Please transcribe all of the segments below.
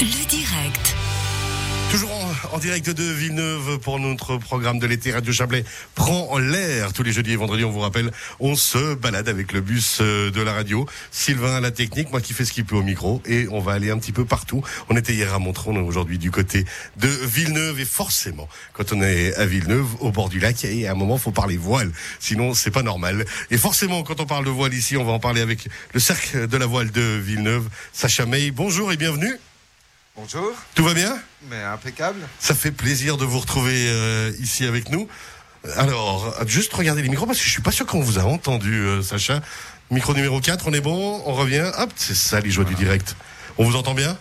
Le direct. Toujours en, direct de Villeneuve pour notre programme de l'été. Radio Chablais prend l'air tous les jeudis et vendredis. On vous rappelle, on se balade avec le bus euh, de la radio. Sylvain à la technique, moi qui fais ce qu'il peut au micro. Et on va aller un petit peu partout. On était hier à Montreux, on est aujourd'hui du côté de Villeneuve. Et forcément, quand on est à Villeneuve, au bord du lac, et à un moment, faut parler voile. Sinon, c'est pas normal. Et forcément, quand on parle de voile ici, on va en parler avec le cercle de la voile de Villeneuve. Sacha May, bonjour et bienvenue. Bonjour, Tout va bien mais impeccable. Ça fait plaisir de vous retrouver euh, ici avec nous. Alors, juste regardez les micros parce que je suis pas sûr qu'on vous a entendu, euh, Sacha. Micro numéro 4, on est bon, on revient. Hop, c'est ça les joies du direct. On vous entend bien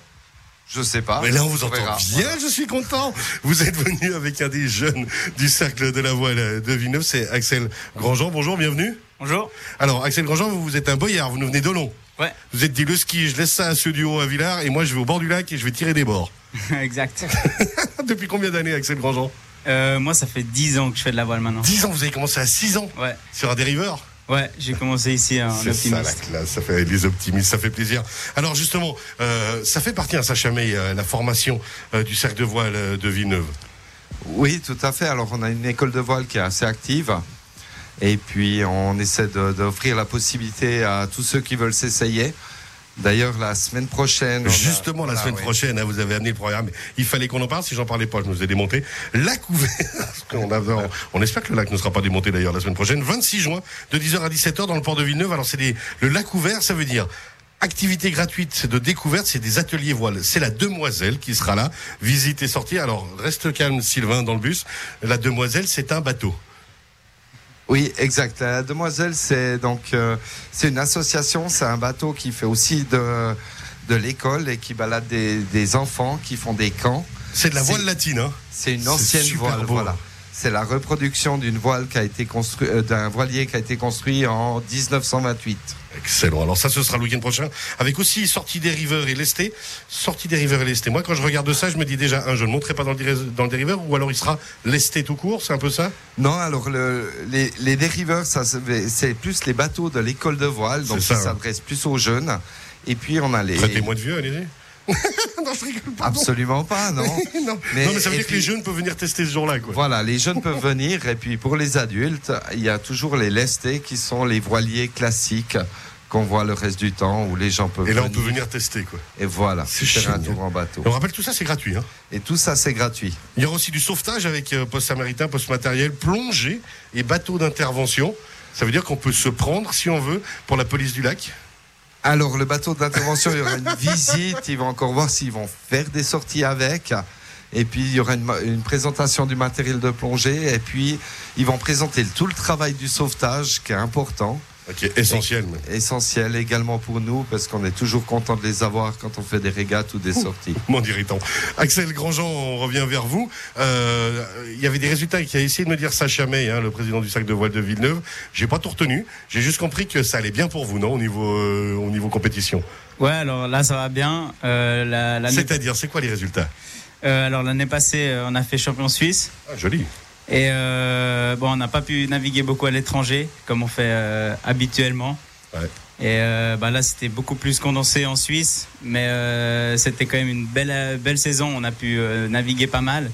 Je sais pas. Mais là, on vous On entend verra. bien, je suis content. Vous êtes venu avec un des jeunes du cercle de la voile de Villeneuve, c'est Axel Grandjean. Bonjour, bienvenue. Bonjour. Alors, Axel Grandjean, vous, vous êtes un boyard, vous nous venez d'Olon. Ouais, Vous êtes dit le ski, je laisse ça à ceux du haut à Villars et moi je vais au bord du lac et je vais tirer des bords. exact. Depuis combien d'années, Axel Grandjean Euh, moi, ça fait 10 ans que je fais de la voile maintenant. 10 ans, vous avez commencé à 6 ans Ouais, sur un dériveur ouais, j'ai commencé ici en C'est ça la classe, ça fait les optimistes, ça fait plaisir. Alors justement, euh, ça fait partie, hein, Sacha May, euh, la formation euh, du cercle de voile de Villeneuve. Oui, tout à fait. Alors, on a une école de voile qui est assez active. Et puis, on essaie d'offrir la possibilité à tous ceux qui veulent s'essayer. D'ailleurs, la semaine prochaine. a- Justement, la voilà, semaine prochaine, hein, vous avez amené le programme. Il fallait qu'on en parle. Si j'en parlais pas, je nous ai démonté. Lac ouvert. Parce qu'on a- on, on espère que le lac ne sera pas démonté d'ailleurs la semaine prochaine. 26 juin, de 10h à 17h dans le port de Villeneuve. Alors, c'est le lac ouvert, ça veut dire activité gratuite de découverte, c'est des ateliers voile. C'est la demoiselle qui sera là. Visite et sortie. Alors, reste calme, Sylvain, dans le bus. La demoiselle, c'est un bateau. Oui, exact. La Demoiselle, c'est donc euh, c'est une association, c'est un bateau qui fait aussi de de l'école et qui balade des, des enfants qui font des camps. C'est de la voile latine, hein. C'est une ancienne voile, beau. voilà. C'est la reproduction d'une voile qui a été construit, euh, d'un voilier qui a été construit en 1928. Excellent. Alors ça, ce sera le week-end prochain, avec aussi sortie des riveurs et lesté. Sortie des riveurs et lesté. Moi, quand je regarde ça, je me dis déjà, un, je ne monterai pas dans le, dans le dériveur, ou alors il sera lesté tout court, c'est un peu ça? Non, alors le, les, les dériveurs, ça c'est plus les bateaux de l'école de voile, donc ça, hein. s'adressent plus aux jeunes. Et puis on a les. Traitez-moi de vieux, allez-y. non, je rigole pas. Absolument pas, non. non. Mais- non, mais ça veut dire que les jeunes peuvent venir tester ce jour-là, quoi. Voilà, les jeunes peuvent venir et puis pour les adultes, il y a toujours les lestés qui sont les voiliers classiques qu'on voit le reste du temps où les gens peuvent Et là, on venir. peut venir tester, quoi. Et voilà, C'est faire un tour en bateau. Et on rappelle, tout ça, c'est gratuit. Hein. Et tout ça, c'est gratuit. Il y aura aussi du sauvetage avec euh, poste samaritain, poste matériel, plongée et bateau d'intervention. Ça veut dire qu'on peut se prendre, si on veut, pour la police du lac. Alors, le bateau d'intervention, il y aura une visite. Ils vont encore voir s'ils vont faire des sorties avec. Et puis, il y aura une, présentation du matériel de plongée. Et puis, ils vont présenter tout le travail du sauvetage, qui est important, Qui est essentiel. même. essentiel également pour nous, parce qu'on est toujours content de les avoir quand on fait des régates ou des sorties. Mon irritant. Axel Grandjean, on revient vers vous. Euh, Il y avait des résultats qui a essayé de me dire Sacha May, hein, le président du sac de voile de Villeneuve. J'ai pas tout retenu. J'ai juste compris que ça allait bien pour vous, non, au niveau, euh, au niveau compétition. Ouais, alors là, ça va bien. Euh, la- C'est-à-dire, c'est quoi les résultats? Euh, alors l'année passée, on a fait champion suisse. ah, Joli. Et euh, bon, on n'a pas pu naviguer beaucoup à l'étranger, comme on fait euh, habituellement. Ouais. Et euh, bah là, c'était beaucoup plus condensé en Suisse, mais c'était quand même une belle, belle saison. On a pu naviguer pas mal.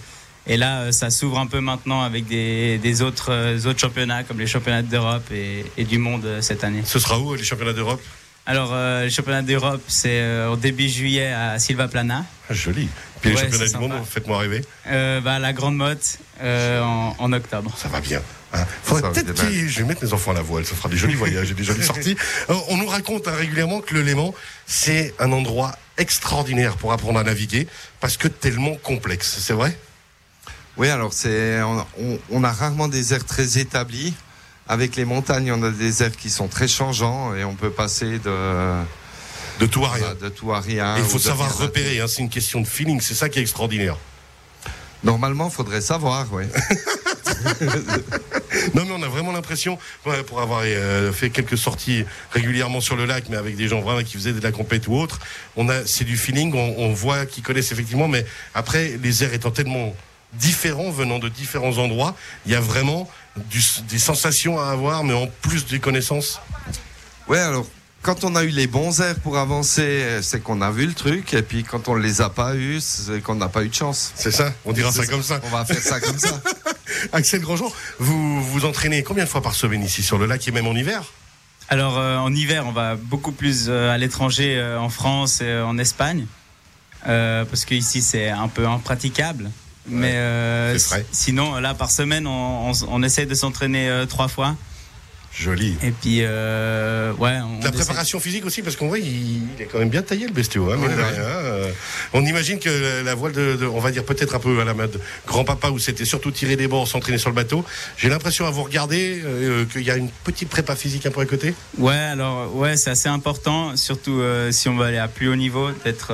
Et là, ça s'ouvre un peu maintenant avec des, des autres, autres championnats, comme les championnats d'Europe et, et du monde cette année. Ce sera où les championnats d'Europe? Alors, les championnats d'Europe, c'est au début juillet à Silva Plana. ah, Joli. Puis les Ouais, championnats du monde, faites-moi rêver. Euh, bah, la Grande Motte euh, en, en octobre. Ça va bien. Hein. Faudrait Ça va peut-être je vais mettre mes enfants à la voile. Ça fera des jolis voyages et des jolies sorties. Euh, on nous raconte hein, régulièrement que le Léman, c'est un endroit extraordinaire pour apprendre à naviguer parce que tellement complexe. C'est vrai? Oui, alors c'est on, on- on a rarement des airs très établis. Avec les montagnes, on a des airs qui sont très changeants et on peut passer de, De tout à rien. de tout à rien. Il faut savoir repérer. Hein, c'est une question de feeling. C'est ça qui est extraordinaire. Normalement, faudrait savoir, oui. Non, mais on a vraiment l'impression, ouais, pour avoir euh, fait quelques sorties régulièrement sur le lac, mais avec des gens vraiment qui faisaient de la compète ou autre, on a, c'est du feeling. On, on voit qu'ils connaissent effectivement, mais après, les airs étant tellement différents venant de différents endroits, il y a vraiment du- des sensations à avoir, mais en plus des connaissances. Ouais, alors quand on a eu les bons airs pour avancer, c'est qu'on a vu le truc. Et puis quand on les a pas eu, c'est qu'on n'a pas eu de chance. C'est ça, on dira ça, comme ça. On va faire ça comme ça. Axel Grandjean, vous vous entraînez combien de fois par semaine ici sur le lac et même en hiver? Alors euh, en hiver, on va beaucoup plus euh, à l'étranger, euh, en France et euh, en Espagne, euh, parce que ici c'est un peu impraticable. Mais euh, c'est vrai. si- sinon, là par semaine, on, on, on essaie de s'entraîner euh, trois fois. Joli. Et puis, euh, ouais, on La préparation physique aussi, parce qu'on voit, il, il est quand même bien taillé le bestiau. Hein, Ouais, ouais. Euh, on imagine que la voile de, de- on va dire peut-être un peu à la mode grand-papa, où c'était surtout tirer des bords, s'entraîner sur le bateau. J'ai l'impression à vous regarder euh, qu'il y a une petite prépa physique un peu à côté. Ouais, alors ouais, c'est assez important, surtout si on veut aller à plus haut niveau, d'être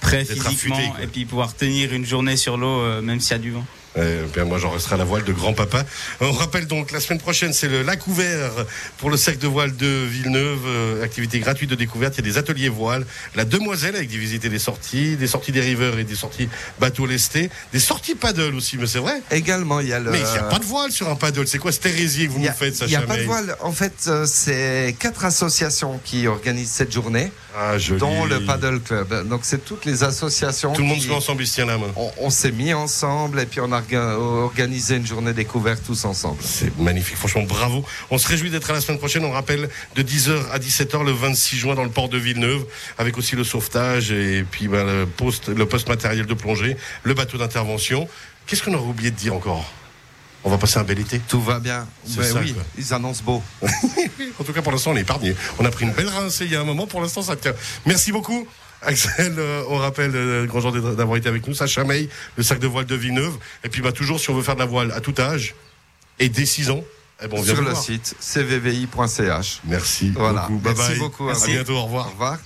prêt physiquement affûté, et puis pouvoir tenir une journée sur l'eau, même s'il y a du vent. Bien, moi, j'en resterai à la voile de grand-papa. On rappelle donc, la semaine prochaine, c'est le lac ouvert pour le cercle de voile de Villeneuve. Euh, activité gratuite de découverte. Il y a des ateliers voile. La demoiselle avec des visites et des sorties, des sorties des riveurs et des sorties bateau lesté, des sorties paddle aussi, mais c'est vrai. Également, il y a le. Mais il n'y a pas de voile sur un paddle. C'est quoi cette hérésie que vous y nous a- faites, Il n'y a Sacha pas de voile. En fait, euh, c'est quatre associations qui organisent cette journée, Ah, dont le Paddle Club. Donc, c'est toutes les associations. Tout le monde se met ensemble, il se tient la main. On, on s'est mis ensemble et puis on a orga- organisé une journée découverte tous ensemble. C'est magnifique, franchement bravo. On se réjouit d'être à la semaine prochaine. On rappelle de 10h à 17h le 26 juin dans le port de Villeneuve, avec aussi le sauvetage et puis ben, le poste, le poste matériel de plongée, le bateau d'intervention. Qu'est-ce qu'on aurait oublié de dire encore? On va passer un bel été. Tout va bien. Ben ça, oui, quoi. ils annoncent beau. En tout cas, pour l'instant, on est épargné. On a pris une belle rincée il y a un moment. Pour l'instant, ça tient. Merci beaucoup. Axel, euh, on rappelle, euh, grand jour d'avoir été avec nous. Sacha May, le sac de voile de Villeneuve. Et puis, bah, toujours, si on veut faire de la voile à tout âge et dès 6 ans, eh ben, on vient Sur le voir. site cvvi.ch. Merci Voilà. beaucoup. Bye Merci bye. beaucoup. À Merci. bientôt. Au revoir. Au revoir.